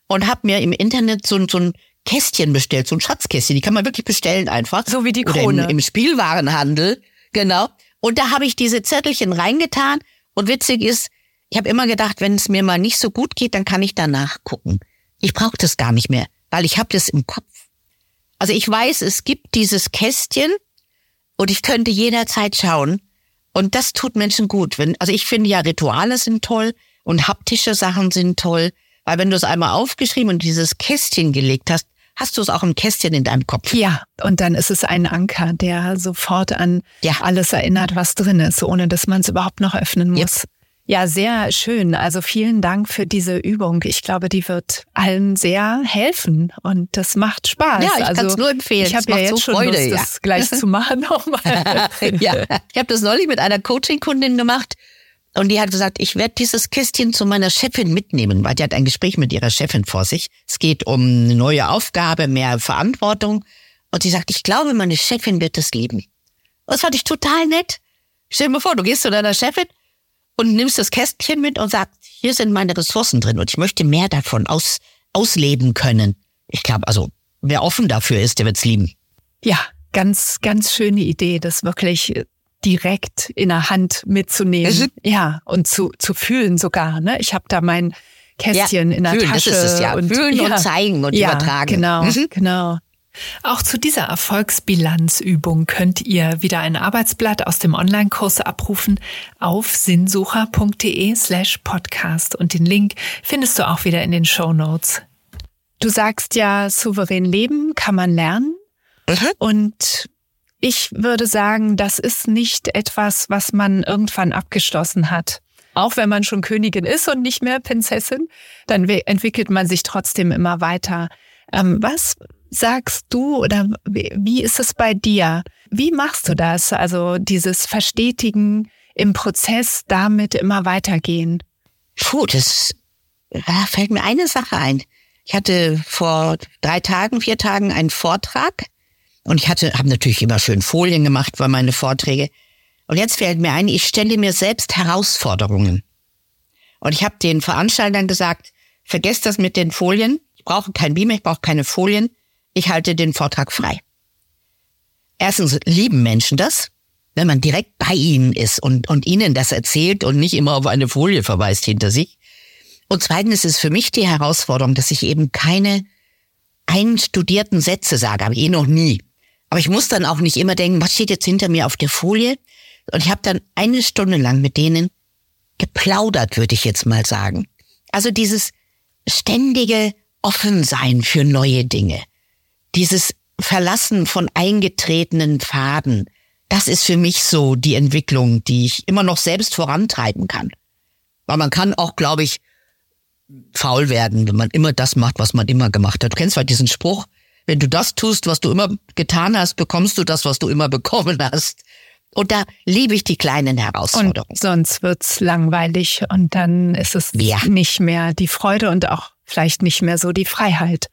und habe mir im Internet so, so ein Kästchen bestellt, so ein Schatzkästchen. Die kann man wirklich bestellen einfach. So wie die Krone. Im, im Spielwarenhandel, genau. Und da habe ich diese Zettelchen reingetan. Und witzig ist, Ich habe immer gedacht, wenn es mir mal nicht so gut geht, dann kann ich danach gucken. Ich brauche das gar nicht mehr, weil ich habe das im Kopf. Also ich weiß, es gibt dieses Kästchen und ich könnte jederzeit schauen. Und das tut Menschen gut. Wenn, also ich finde ja, Rituale sind toll und haptische Sachen sind toll. Weil wenn du es einmal aufgeschrieben und dieses Kästchen gelegt hast, hast du es auch im Kästchen in deinem Kopf. Ja, und dann ist es ein Anker, der sofort an ja. alles erinnert, was drin ist, ohne dass man es überhaupt noch öffnen muss. Yep. Ja, sehr schön. Also vielen Dank für diese Übung. Ich glaube, die wird allen sehr helfen und das macht Spaß. Ja, ich also, kann es nur empfehlen. Ich habe ja jetzt so schon Freude, Lust, ja. das gleich zu machen nochmal. ja, ich habe das neulich mit einer Coaching-Kundin gemacht und die hat gesagt, ich werde dieses Kästchen zu meiner Chefin mitnehmen, weil die hat ein Gespräch mit ihrer Chefin vor sich. Es geht um eine neue Aufgabe, mehr Verantwortung. Und sie sagt, ich glaube, meine Chefin wird das lieben. Und das fand ich total nett. Stell dir mal vor, du gehst zu deiner Chefin und nimmst das Kästchen mit und sagst, hier sind meine Ressourcen drin und ich möchte mehr davon aus, ausleben können. Ich glaube, also wer offen dafür ist, der wird's lieben. Ja, ganz, ganz schöne Idee, das wirklich direkt in der Hand mitzunehmen. Ja, und zu, zu fühlen sogar. Ne? Ich habe da mein Kästchen ja, in der fühlen, Tasche. Das ist es ja. Und, fühlen ja. und zeigen und ja, übertragen. Genau, mhm. genau. Auch zu dieser Erfolgsbilanzübung könnt ihr wieder ein Arbeitsblatt aus dem Online-Kurs abrufen auf sinnsucher.de slash podcast und den Link findest du auch wieder in den Show Notes. Du sagst ja, souverän leben kann man lernen. Mhm. Und ich würde sagen, das ist nicht etwas, was man irgendwann abgeschlossen hat. Auch wenn man schon Königin ist und nicht mehr Prinzessin, dann entwickelt man sich trotzdem immer weiter. Ähm, was sagst du oder wie ist es bei dir? Wie machst du das? Also dieses Verstetigen im Prozess, damit immer weitergehen. Puh, das da fällt mir eine Sache ein. Ich hatte vor drei Tagen, vier Tagen einen Vortrag und ich hatte, habe natürlich immer schön Folien gemacht für meine Vorträge. Und jetzt fällt mir ein, ich stelle mir selbst Herausforderungen. Und ich habe den Veranstaltern gesagt, vergesst das mit den Folien. Ich brauche kein Beamer, ich brauche keine Folien ich halte den Vortrag frei. Erstens lieben Menschen das, wenn man direkt bei ihnen ist und, und ihnen das erzählt und nicht immer auf eine Folie verweist hinter sich. Und zweitens ist es für mich die Herausforderung, dass ich eben keine einstudierten Sätze sage, ich eh noch nie. Aber ich muss dann auch nicht immer denken, was steht jetzt hinter mir auf der Folie? Und ich habe dann eine Stunde lang mit denen geplaudert, würde ich jetzt mal sagen. Also dieses ständige Offensein für neue Dinge dieses Verlassen von eingetretenen Pfaden, das ist für mich so die Entwicklung, die ich immer noch selbst vorantreiben kann. Weil man kann auch, glaube ich, faul werden, wenn man immer das macht, was man immer gemacht hat. Du kennst zwar diesen Spruch, wenn du das tust, was du immer getan hast, bekommst du das, was du immer bekommen hast. Und da liebe ich die kleinen Herausforderungen. Und sonst wird's langweilig und dann ist es ja. nicht mehr die Freude und auch vielleicht nicht mehr so die Freiheit.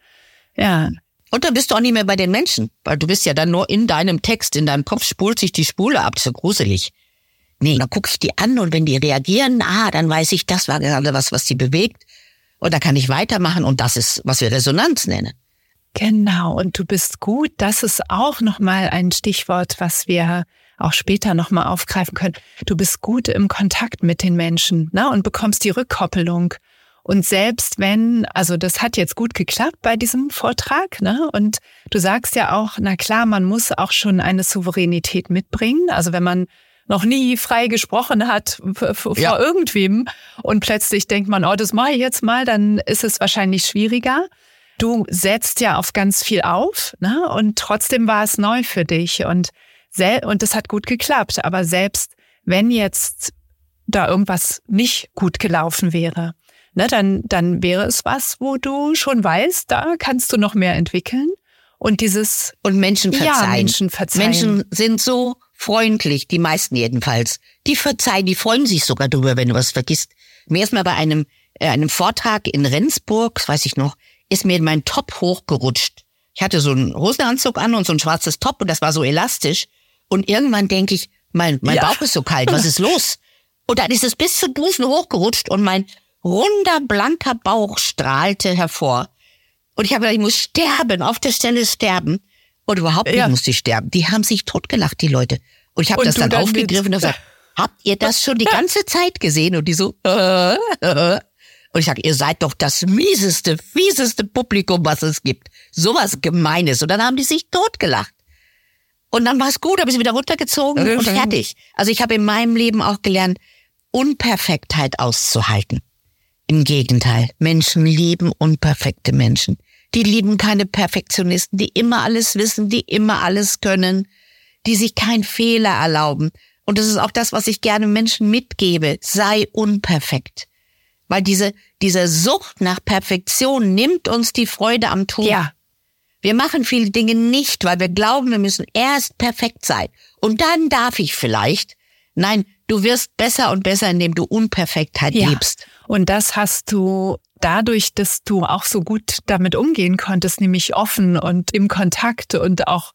Ja, und dann bist du auch nicht mehr bei den Menschen, weil du bist ja dann nur in deinem Text, in deinem Kopf spult sich die Spule ab, so gruselig. Nee, dann gucke ich die an und wenn die reagieren, ah, dann weiß ich, das war gerade was, was sie bewegt. Und da kann ich weitermachen und das ist, was wir Resonanz nennen. Genau, und du bist gut. Das ist auch nochmal ein Stichwort, was wir auch später nochmal aufgreifen können. Du bist gut im Kontakt mit den Menschen ne, und bekommst die Rückkoppelung und selbst wenn, also das hat jetzt gut geklappt bei diesem Vortrag, ne? Und du sagst ja auch, na klar, man muss auch schon eine Souveränität mitbringen. Also wenn man noch nie frei gesprochen hat vor ja. irgendwem und plötzlich denkt man, oh, das mache ich jetzt mal, dann ist es wahrscheinlich schwieriger. Du setzt ja auf ganz viel auf, ne? Und trotzdem war es neu für dich und und das hat gut geklappt. Aber selbst wenn jetzt da irgendwas nicht gut gelaufen wäre, ne, dann, dann wäre es was, wo du schon weißt, da kannst du noch mehr entwickeln. Und dieses und Menschen verzeihen. Ja, Menschen verzeihen. Menschen sind so freundlich, die meisten jedenfalls. Die verzeihen, die freuen sich sogar drüber, wenn du was vergisst. Mir ist mal bei einem äh, einem Vortrag in Rendsburg, das weiß ich noch, ist mir mein Top hochgerutscht. Ich hatte so einen Hosenanzug an und so ein schwarzes Top und das war so elastisch. Und irgendwann denke ich, mein, mein ja. Bauch ist so kalt, was ist los? Und dann ist es bis zu Busen hochgerutscht und mein runder, blanker Bauch strahlte hervor. Und ich habe gedacht, ich muss sterben, auf der Stelle sterben. Und überhaupt nicht ja. musste ich sterben. Die haben sich totgelacht, die Leute. Und ich habe das dann, dann aufgegriffen und gesagt, habt ihr das schon die ganze Zeit gesehen? Und die so, äh, äh. Und ich sage, ihr seid doch das mieseste, fieseste Publikum, was es gibt. Sowas Gemeines. Und dann haben die sich totgelacht. Und dann war es gut, habe ich sie wieder runtergezogen und fertig. Also ich habe in meinem Leben auch gelernt, Unperfektheit auszuhalten. Im Gegenteil, Menschen lieben unperfekte Menschen. Die lieben keine Perfektionisten, die immer alles wissen, die immer alles können, die sich keinen Fehler erlauben. Und das ist auch das, was ich gerne Menschen mitgebe. Sei unperfekt. Weil diese, diese Sucht nach Perfektion nimmt uns die Freude am Tun. Ja. Wir machen viele Dinge nicht, weil wir glauben, wir müssen erst perfekt sein. Und dann darf ich vielleicht. Nein, du wirst besser und besser, indem du Unperfektheit ja. lebst. Und das hast du dadurch, dass du auch so gut damit umgehen konntest, nämlich offen und im Kontakt und auch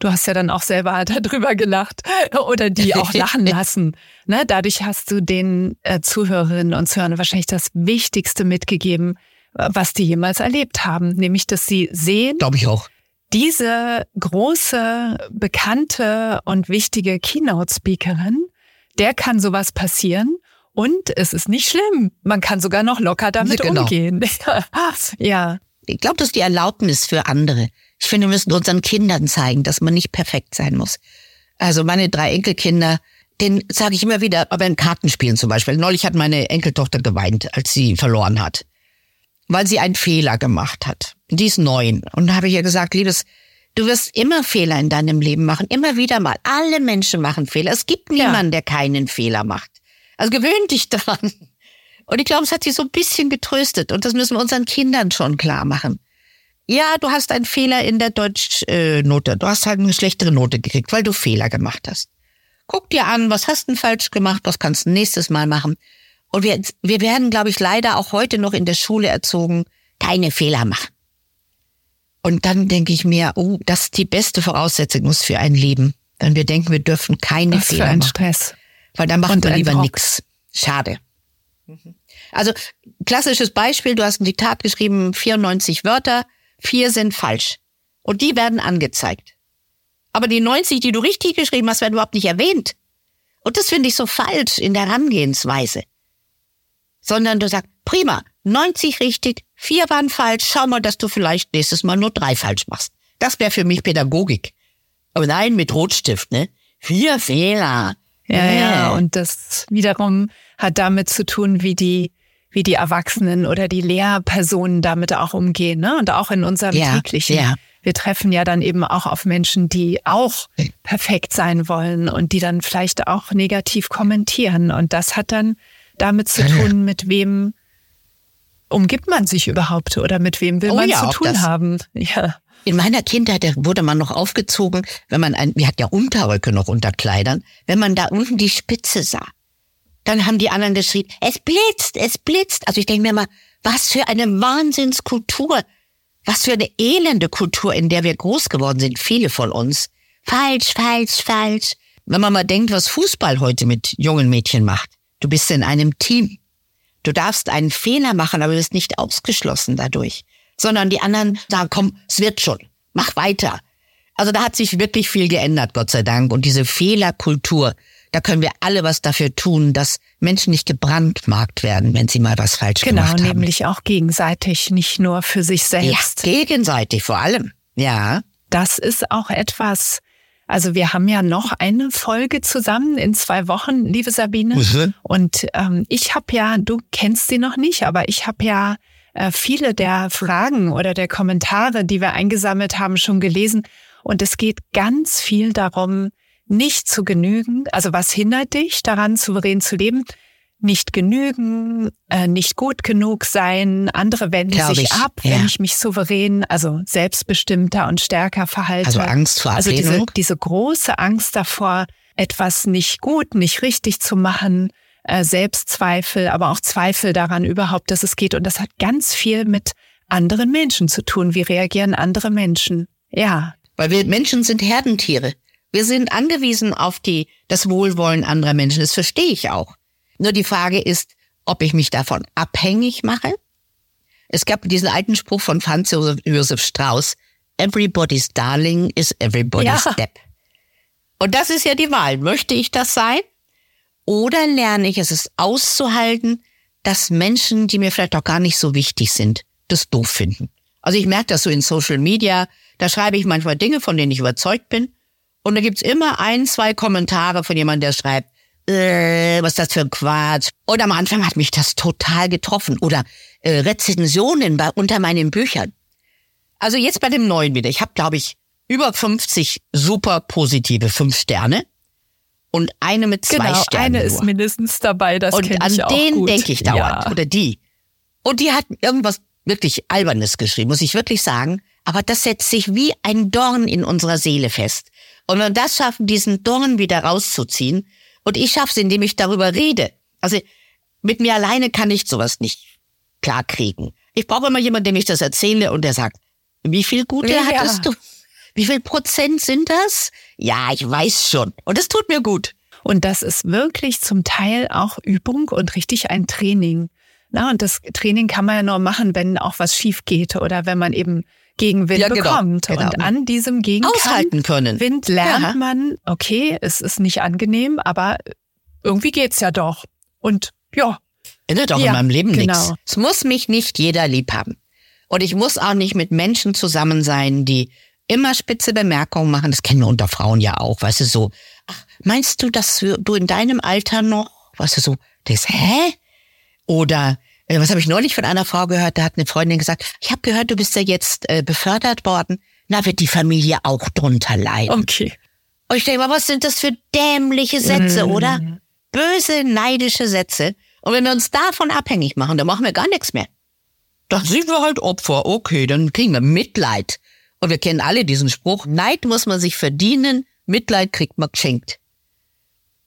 Du hast ja dann auch selber darüber gelacht oder die auch lachen lassen. Ne? Dadurch hast du den äh, Zuhörerinnen und Zuhörern wahrscheinlich das Wichtigste mitgegeben, was die jemals erlebt haben, nämlich dass sie sehen. Glaube ich auch. Diese große, bekannte und wichtige Keynote-Speakerin, der kann sowas passieren. Und es ist nicht schlimm. Man kann sogar noch locker damit genau. umgehen. ja. Ich glaube, das ist die Erlaubnis für andere. Ich finde, wir müssen unseren Kindern zeigen, dass man nicht perfekt sein muss. Also meine drei Enkelkinder, den sage ich immer wieder, aber in Kartenspielen zum Beispiel. Neulich hat meine Enkeltochter geweint, als sie verloren hat, weil sie einen Fehler gemacht hat. Die ist neun. Und da habe ich ihr gesagt, liebes, du wirst immer Fehler in deinem Leben machen, immer wieder mal. Alle Menschen machen Fehler. Es gibt niemanden, der keinen Fehler macht. Also gewöhn dich dran. Und ich glaube, es hat sie so ein bisschen getröstet. Und das müssen wir unseren Kindern schon klar machen. Ja, du hast einen Fehler in der Deutschnote. Du hast halt eine schlechtere Note gekriegt, weil du Fehler gemacht hast. Guck dir an, was hast du denn falsch gemacht, was kannst du nächstes Mal machen. Und wir, wir werden, glaube ich, leider auch heute noch in der Schule erzogen, keine Fehler machen. Und dann denke ich mir, oh, das ist die beste Voraussetzung für ein Leben. Wenn wir denken, wir dürfen keine was Fehler für ein machen. Stress. Weil dann macht man lieber nichts. Schade. Also klassisches Beispiel, du hast ein Diktat geschrieben, 94 Wörter, vier sind falsch. Und die werden angezeigt. Aber die 90, die du richtig geschrieben hast, werden überhaupt nicht erwähnt. Und das finde ich so falsch in der Herangehensweise. Sondern du sagst, prima, 90 richtig, vier waren falsch, schau mal, dass du vielleicht nächstes Mal nur drei falsch machst. Das wäre für mich Pädagogik. Aber nein, mit Rotstift, ne? Vier Fehler. Ja, ja, und das wiederum hat damit zu tun, wie die wie die Erwachsenen oder die Lehrpersonen damit auch umgehen, ne? Und auch in unserem ja, täglichen. Ja. Wir treffen ja dann eben auch auf Menschen, die auch perfekt sein wollen und die dann vielleicht auch negativ kommentieren. Und das hat dann damit zu tun, mit wem umgibt man sich überhaupt oder mit wem will oh, man ja, zu tun haben. Ja. In meiner Kindheit wurde man noch aufgezogen, wenn man ein, wir hatten ja Unterröcke noch unter Kleidern, wenn man da unten die Spitze sah. Dann haben die anderen geschrien, es blitzt, es blitzt. Also ich denke mir mal, was für eine Wahnsinnskultur, was für eine elende Kultur, in der wir groß geworden sind, viele von uns. Falsch, falsch, falsch. Wenn man mal denkt, was Fußball heute mit jungen Mädchen macht. Du bist in einem Team. Du darfst einen Fehler machen, aber du bist nicht ausgeschlossen dadurch sondern die anderen sagen, komm, es wird schon, mach weiter. Also da hat sich wirklich viel geändert, Gott sei Dank. Und diese Fehlerkultur, da können wir alle was dafür tun, dass Menschen nicht gebrandmarkt werden, wenn sie mal was falsch genau, gemacht haben. Genau, nämlich auch gegenseitig, nicht nur für sich selbst. Ja, gegenseitig vor allem. Ja. Das ist auch etwas, also wir haben ja noch eine Folge zusammen in zwei Wochen, liebe Sabine. Mhm. Und ähm, ich habe ja, du kennst sie noch nicht, aber ich habe ja viele der Fragen oder der Kommentare, die wir eingesammelt haben, schon gelesen. Und es geht ganz viel darum, nicht zu genügen. Also was hindert dich daran, souverän zu leben? Nicht genügen, äh, nicht gut genug sein. Andere wenden Glaub sich ich. ab, ja. wenn ich mich souverän, also selbstbestimmter und stärker verhalte. Also Angst vor Ablehnung. Also diese, diese große Angst davor, etwas nicht gut, nicht richtig zu machen, äh, Selbstzweifel, aber auch Zweifel daran überhaupt, dass es geht. Und das hat ganz viel mit anderen Menschen zu tun. Wie reagieren andere Menschen? Ja. Weil wir Menschen sind Herdentiere. Wir sind angewiesen auf die, das Wohlwollen anderer Menschen. Das verstehe ich auch. Nur die Frage ist, ob ich mich davon abhängig mache. Es gab diesen alten Spruch von Franz Josef Strauß, Everybody's Darling is everybody's ja. Step. Und das ist ja die Wahl. Möchte ich das sein? Oder lerne ich es, auszuhalten, dass Menschen, die mir vielleicht auch gar nicht so wichtig sind, das doof finden. Also ich merke das so in Social Media, da schreibe ich manchmal Dinge, von denen ich überzeugt bin. Und da gibt's immer ein, zwei Kommentare von jemandem, der schreibt, äh, was ist das für ein Quatsch? Und am Anfang hat mich das total getroffen. Oder äh, Rezensionen bei, unter meinen Büchern. Also jetzt bei dem neuen wieder. Ich habe, glaube ich, über 50 super positive fünf Sterne und eine mit zwei genau, Sternen. Eine nur. ist mindestens dabei, das Und an ich den denke ich dauernd. Ja. Oder die. Und die hat irgendwas wirklich Albernes geschrieben, muss ich wirklich sagen. Aber das setzt sich wie ein Dorn in unserer Seele fest. Und wenn wir das schaffen, diesen Dorn wieder rauszuziehen, und ich schaffe es, indem ich darüber rede. Also mit mir alleine kann ich sowas nicht klarkriegen. Ich brauche immer jemanden, dem ich das erzähle und der sagt, wie viel Gute Ja. hattest du? Wie viel Prozent sind das? Ja, ich weiß schon. Und es tut mir gut. Und das ist wirklich zum Teil auch Übung und richtig ein Training. Na, und das Training kann man ja nur machen, wenn auch was schief geht oder wenn man eben Gegenwind Ja, genau, bekommt. genau. Und an diesem Gegenwind Aushalten können. Wind lernt Ja. man, okay, es ist nicht angenehm, aber irgendwie geht's ja doch. Und ja, Ändert auch Ja, in meinem Leben genau. nichts. Es muss mich nicht jeder lieb haben. Und ich muss auch nicht mit Menschen zusammen sein, die immer spitze Bemerkungen machen. Das kennen wir unter Frauen ja auch, weißt du, so. Ach, meinst du, dass du in deinem Alter noch, weißt du, so, das, hä? Oder, äh, was habe ich neulich von einer Frau gehört, da hat eine Freundin gesagt, ich habe gehört, du bist ja jetzt äh, befördert worden. Na, wird die Familie auch drunter leiden. okay. Und ich denke mal, was sind das für dämliche Sätze, oder? Böse, neidische Sätze. Und wenn wir uns davon abhängig machen, dann machen wir gar nichts mehr. Dann sind wir halt Opfer. Okay, dann kriegen wir Mitleid. Und wir kennen alle diesen Spruch, Neid muss man sich verdienen, Mitleid kriegt man geschenkt.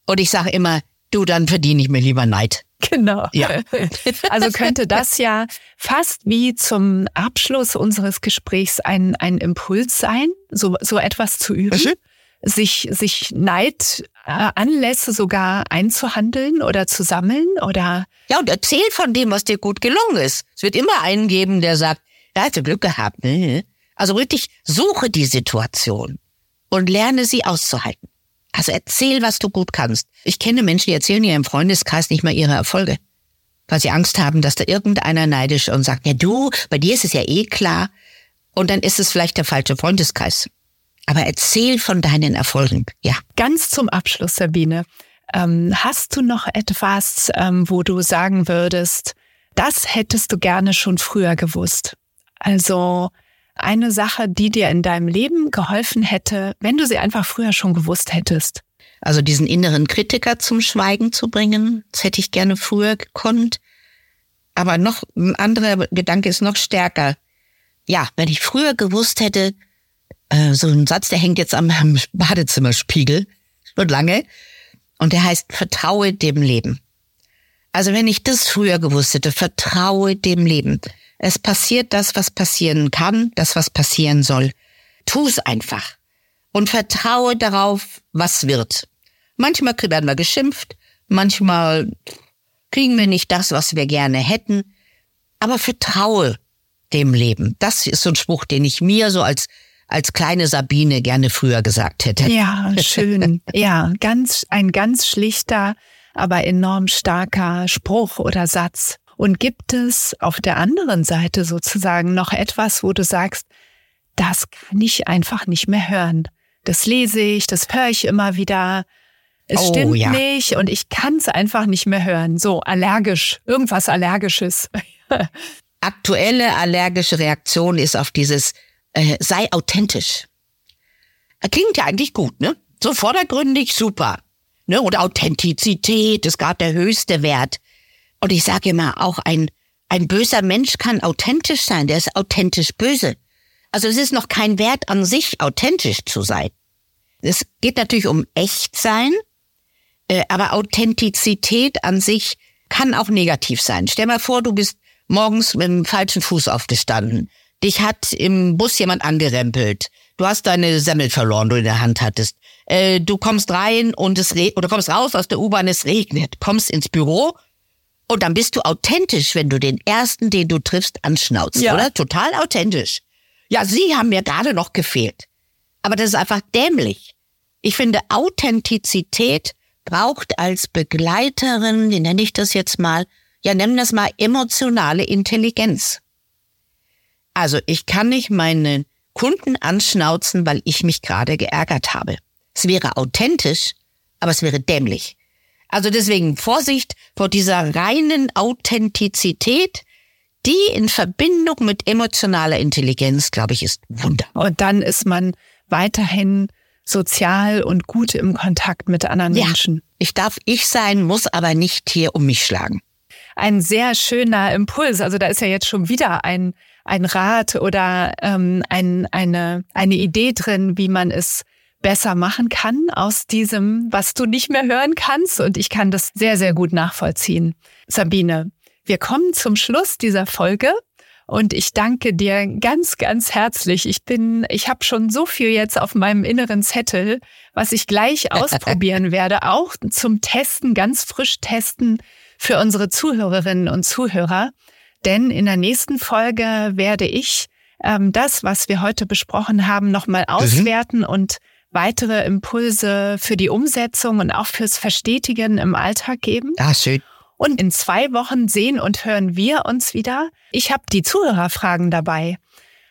Und ich sage immer, du, dann verdiene ich mir lieber Neid. Genau. Ja. Also könnte das ja fast wie zum Abschluss unseres Gesprächs ein, ein Impuls sein, so, so etwas zu üben. schön. Sich, sich Neid, äh, Anlässe sogar einzuhandeln oder zu sammeln oder Ja, und erzähl von dem, was dir gut gelungen ist. Es wird immer einen geben, der sagt, da hast du Glück gehabt. Ne? Also wirklich suche die Situation und lerne sie auszuhalten. Also erzähl, was du gut kannst. Ich kenne Menschen, die erzählen ihrem Freundeskreis nicht mal ihre Erfolge, weil sie Angst haben, dass da irgendeiner neidisch und sagt, ja du, bei dir ist es ja eh klar. Und dann ist es vielleicht der falsche Freundeskreis. Aber erzähl von deinen Erfolgen. Ja. ganz zum Abschluss, Sabine. Ähm, hast du noch etwas, ähm, wo du sagen würdest, das hättest du gerne schon früher gewusst? Also eine Sache, die dir in deinem Leben geholfen hätte, wenn du sie einfach früher schon gewusst hättest. Also diesen inneren Kritiker zum Schweigen zu bringen, das hätte ich gerne früher gekonnt. Aber noch ein anderer Gedanke ist noch stärker. Ja, wenn ich früher gewusst hätte, äh, so ein Satz, der hängt jetzt am, am Badezimmerspiegel schon lange und der heißt Vertraue dem Leben. Also wenn ich das früher gewusst hätte, vertraue dem Leben. Es passiert das, was passieren kann, das, was passieren soll. Tu es einfach und vertraue darauf, was wird. Manchmal werden wir geschimpft, manchmal kriegen wir nicht das, was wir gerne hätten, aber vertraue dem Leben. Das ist so ein Spruch, den ich mir so als als kleine Sabine gerne früher gesagt hätte. Ja, schön. ja, ganz, ein ganz schlichter, aber enorm starker Spruch oder Satz. Und gibt es auf der anderen Seite sozusagen noch etwas, wo du sagst, das kann ich einfach nicht mehr hören. Das lese ich, das höre ich immer wieder. Es Oh, stimmt ja. nicht und ich kann es einfach nicht mehr hören. So allergisch, irgendwas Allergisches. Aktuelle allergische Reaktion ist auf dieses äh, sei authentisch. Äh, Klingt ja eigentlich gut, ne? So vordergründig super. Ne? Und Authentizität ist gerade der höchste Wert. Und ich sage immer, auch ein, ein böser Mensch kann authentisch sein, der ist authentisch böse. Also es ist noch kein Wert an sich, authentisch zu sein. Es geht natürlich um Echtsein, äh, aber Authentizität an sich kann auch negativ sein. Stell mal vor, du bist morgens mit dem falschen Fuß aufgestanden. Dich hat im Bus jemand angerempelt. Du hast deine Semmel verloren, du in der Hand hattest. Äh, du kommst rein und es regnet, oder kommst raus aus der U-Bahn, es regnet. Kommst ins Büro und dann bist du authentisch, wenn du den ersten, den du triffst, anschnauzt, Ja. oder? Total authentisch. Ja, sie haben mir gerade noch gefehlt. Aber das ist einfach dämlich. Ich finde, Authentizität braucht als Begleiterin, wie nenne ich das jetzt mal, ja, nennen das mal emotionale Intelligenz. Also ich kann nicht meinen Kunden anschnauzen, weil ich mich gerade geärgert habe. Es wäre authentisch, aber es wäre dämlich. Also deswegen Vorsicht vor dieser reinen Authentizität, die in Verbindung mit emotionaler Intelligenz, glaube ich, ist Wunder. Und dann ist man weiterhin sozial und gut im Kontakt mit anderen ja, Menschen. Ich darf ich sein, muss aber nicht hier um mich schlagen. Ein sehr schöner Impuls. Also da ist ja jetzt schon wieder ein, ein Rat oder ähm, ein, eine, eine Idee drin, wie man es besser machen kann aus diesem, was du nicht mehr hören kannst. Und ich kann das sehr, sehr gut nachvollziehen. Sabine, wir kommen zum Schluss dieser Folge. Und ich danke dir ganz, ganz herzlich. Ich bin, ich habe schon so viel jetzt auf meinem inneren Zettel, was ich gleich ausprobieren werde, auch zum Testen, ganz frisch testen für unsere Zuhörerinnen und Zuhörer. Denn in der nächsten Folge werde ich ähm, das, was wir heute besprochen haben, nochmal mhm. auswerten mhm. und weitere Impulse für die Umsetzung und auch fürs Verstetigen im Alltag geben. Ah, schön. Und in zwei Wochen sehen und hören wir uns wieder. Ich habe die Zuhörerfragen dabei.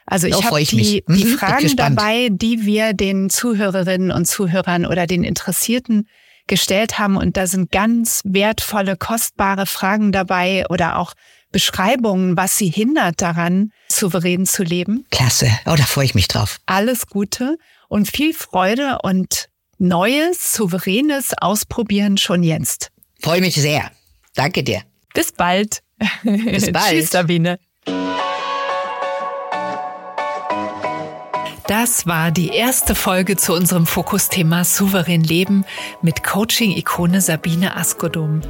Also ich habe die, die mhm, Fragen dabei, die wir den Zuhörerinnen und Zuhörern oder den Interessierten gestellt haben. Und da sind ganz wertvolle, kostbare Fragen dabei oder auch Beschreibungen, was sie hindert daran, souverän zu leben. Klasse. Oh, da freue ich mich drauf. Alles Gute und viel Freude und Neues, Souveränes ausprobieren schon jetzt. Freue mich sehr. Danke dir. Bis bald. Bis bald. Tschüss, Sabine. Das war die erste Folge zu unserem Fokusthema Souverän Leben mit Coaching-Ikone Sabine Askodum.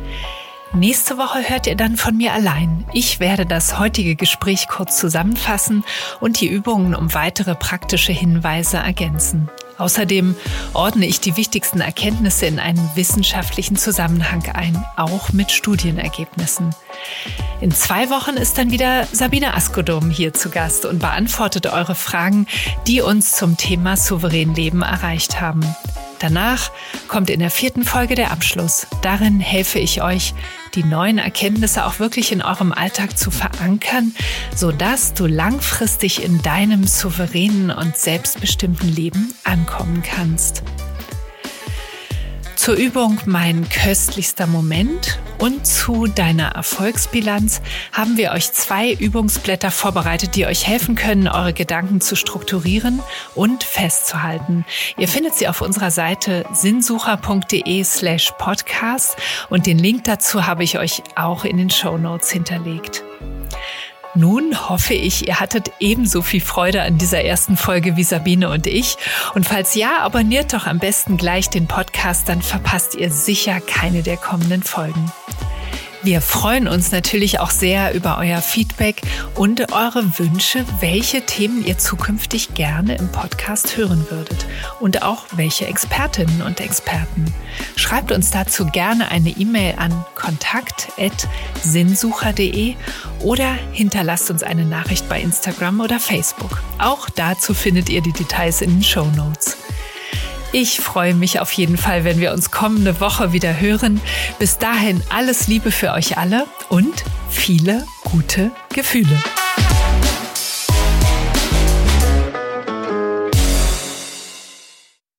Nächste Woche hört ihr dann von mir allein. Ich werde das heutige Gespräch kurz zusammenfassen und die Übungen um weitere praktische Hinweise ergänzen. Außerdem ordne ich die wichtigsten Erkenntnisse in einen wissenschaftlichen Zusammenhang ein, auch mit Studienergebnissen. In zwei Wochen ist dann wieder Sabine Askodom hier zu Gast und beantwortet eure Fragen, die uns zum Thema souverän Leben erreicht haben. Danach kommt in der vierten Folge der Abschluss. Darin helfe ich euch, die neuen Erkenntnisse auch wirklich in eurem Alltag zu verankern, sodass du langfristig in deinem souveränen und selbstbestimmten Leben ankommen kannst. Zur Übung Mein köstlichster Moment und zu deiner Erfolgsbilanz haben wir euch zwei Übungsblätter vorbereitet, die euch helfen können, eure Gedanken zu strukturieren und festzuhalten. Ihr findet sie auf unserer Seite sinnsucher.de slash podcast und den Link dazu habe ich euch auch in den Show Notes hinterlegt. Nun hoffe ich, ihr hattet ebenso viel Freude an dieser ersten Folge wie Sabine und ich. Und falls ja, abonniert doch am besten gleich den Podcast, dann verpasst ihr sicher keine der kommenden Folgen. Wir freuen uns natürlich auch sehr über euer Feedback und eure Wünsche, welche Themen ihr zukünftig gerne im Podcast hören würdet und auch welche Expertinnen und Experten. Schreibt uns dazu gerne eine E-Mail an kontakt.sinnsucher.de oder hinterlasst uns eine Nachricht bei Instagram oder Facebook. Auch dazu findet ihr die Details in den Show Notes. Ich freue mich auf jeden Fall, wenn wir uns kommende Woche wieder hören. Bis dahin alles Liebe für euch alle und viele gute Gefühle.